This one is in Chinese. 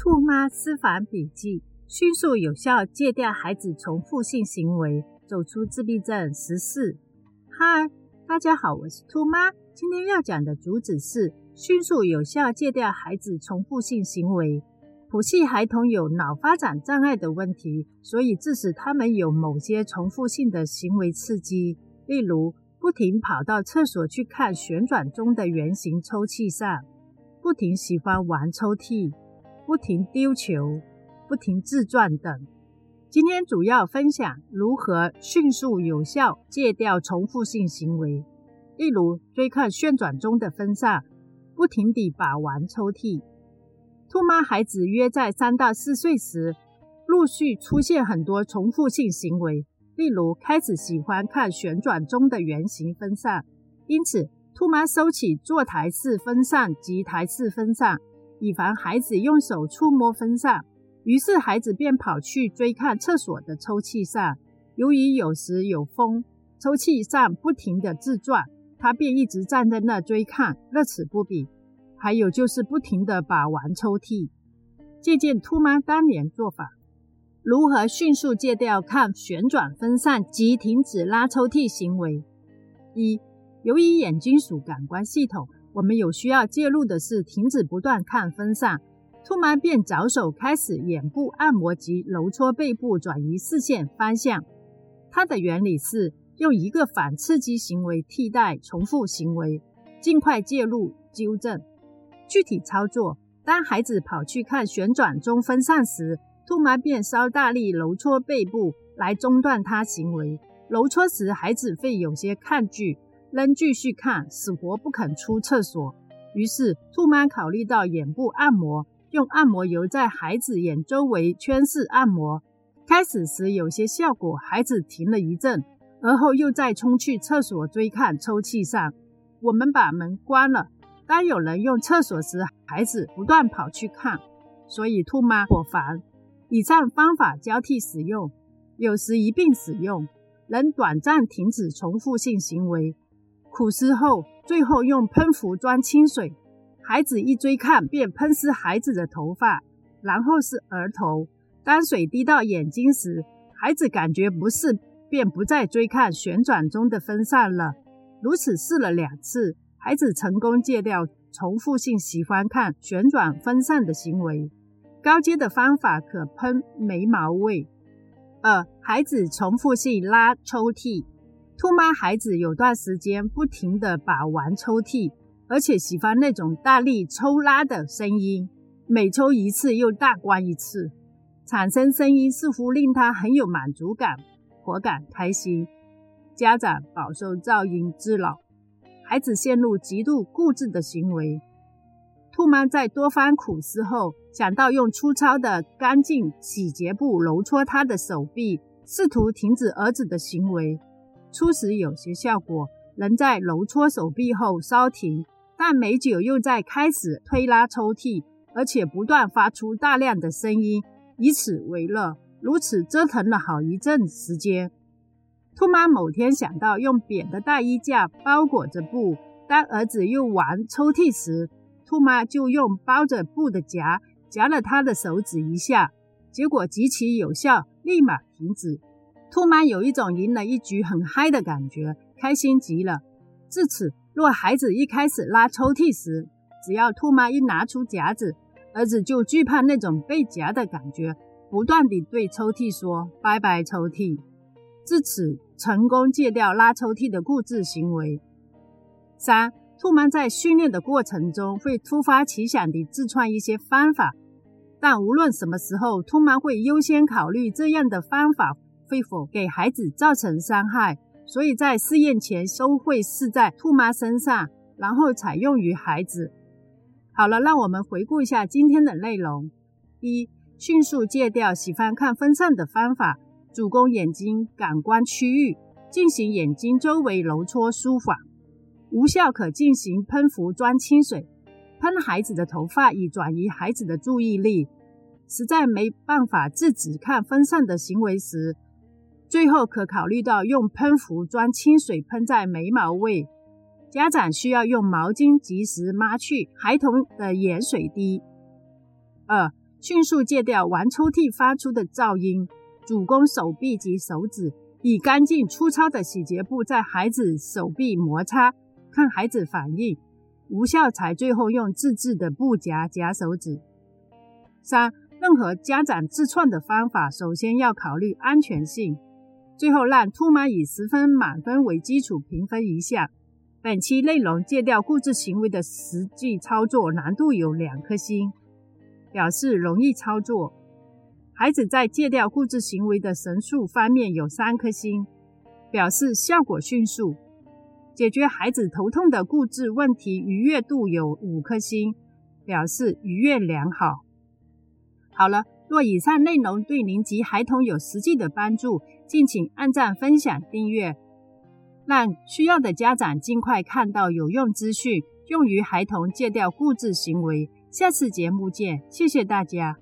兔妈私房笔记：迅速有效戒掉孩子重复性行为，走出自闭症。十四。嗨，大家好，我是兔妈。今天要讲的主旨是迅速有效戒掉孩子重复性行为。谱系孩童有脑发展障碍的问题，所以致使他们有某些重复性的行为刺激，例如不停跑到厕所去看旋转中的圆形抽屉上，不停喜欢玩抽屉。不停丢球、不停自转等。今天主要分享如何迅速有效戒掉重复性行为，例如追看旋转中的风扇、不停地把玩抽屉。兔妈孩子约在三到四岁时，陆续出现很多重复性行为，例如开始喜欢看旋转中的圆形风扇，因此兔妈收起坐台式风扇及台式风扇。以防孩子用手触摸风扇，于是孩子便跑去追看厕所的抽屉上。由于有时有风，抽屉上不停地自转，他便一直站在那追看，乐此不彼。还有就是不停地把玩抽屉。借鉴兔妈当年做法，如何迅速戒掉看旋转风扇及停止拉抽屉行为？一、由于眼睛属感官系统。我们有需要介入的是停止不断看风扇，兔妈便着手开始眼部按摩及揉搓背部，转移视线方向。它的原理是用一个反刺激行为替代重复行为，尽快介入纠正。具体操作：当孩子跑去看旋转中风扇时，兔妈便稍大力揉搓背部来中断他行为。揉搓时，孩子会有些抗拒。仍继续看，死活不肯出厕所。于是兔妈考虑到眼部按摩，用按摩油在孩子眼周围圈式按摩。开始时有些效果，孩子停了一阵，而后又再冲去厕所追看抽屉上。我们把门关了。当有人用厕所时，孩子不断跑去看，所以兔妈颇烦。以上方法交替使用，有时一并使用，能短暂停止重复性行为。苦思后，最后用喷壶装清水，孩子一追看便喷湿孩子的头发，然后是额头。当水滴到眼睛时，孩子感觉不适，便不再追看旋转中的风扇了。如此试了两次，孩子成功戒掉重复性喜欢看旋转风扇的行为。高阶的方法可喷眉毛位。二、孩子重复性拉抽屉。兔妈孩子有段时间不停地把玩抽屉，而且喜欢那种大力抽拉的声音，每抽一次又大关一次，产生声音似乎令他很有满足感，颇感开心。家长饱受噪音之扰，孩子陷入极度固执的行为。兔妈在多番苦思后，想到用粗糙的干净洗洁布揉搓他的手臂，试图停止儿子的行为。初始有些效果，能在揉搓手臂后稍停，但美久又在开始推拉抽屉，而且不断发出大量的声音，以此为乐。如此折腾了好一阵时间，兔妈某天想到用扁的大衣架包裹着布，当儿子又玩抽屉时，兔妈就用包着布的夹夹了他的手指一下，结果极其有效，立马停止。兔妈有一种赢了一局很嗨的感觉，开心极了。自此，若孩子一开始拉抽屉时，只要兔妈一拿出夹子，儿子就惧怕那种被夹的感觉，不断地对抽屉说“拜拜，抽屉”。至此，成功戒掉拉抽屉的固执行为。三，兔妈在训练的过程中会突发奇想地自创一些方法，但无论什么时候，兔妈会优先考虑这样的方法。会否给孩子造成伤害？所以在试验前都会试在兔妈身上，然后采用于孩子。好了，让我们回顾一下今天的内容：一、迅速戒掉喜欢看风扇的方法，主攻眼睛感官区域，进行眼睛周围揉搓舒缓。无效可进行喷壶装清水，喷孩子的头发以转移孩子的注意力。实在没办法制止看风扇的行为时，最后可考虑到用喷壶装清水喷在眉毛位，家长需要用毛巾及时抹去孩童的眼水滴。二、迅速戒掉玩抽屉发出的噪音，主攻手臂及手指，以干净粗糙的洗洁布在孩子手臂摩擦，看孩子反应，无效才最后用自制的布夹夹手指。三、任何家长自创的方法，首先要考虑安全性。最后让兔妈以十分满分为基础评分一下。本期内容戒掉固执行为的实际操作难度有两颗星。表示容易操作，孩子在戒掉固执行为的神速方面有三颗星，表示效果迅速；解决孩子头痛的固执问题愉悦度有五颗星，表示愉悦良好。好了，若以上内容对您及孩童有实际的帮助，敬请按赞、分享、订阅，让需要的家长尽快看到有用资讯，用于孩童戒掉固执行为。下次节目见，谢谢大家。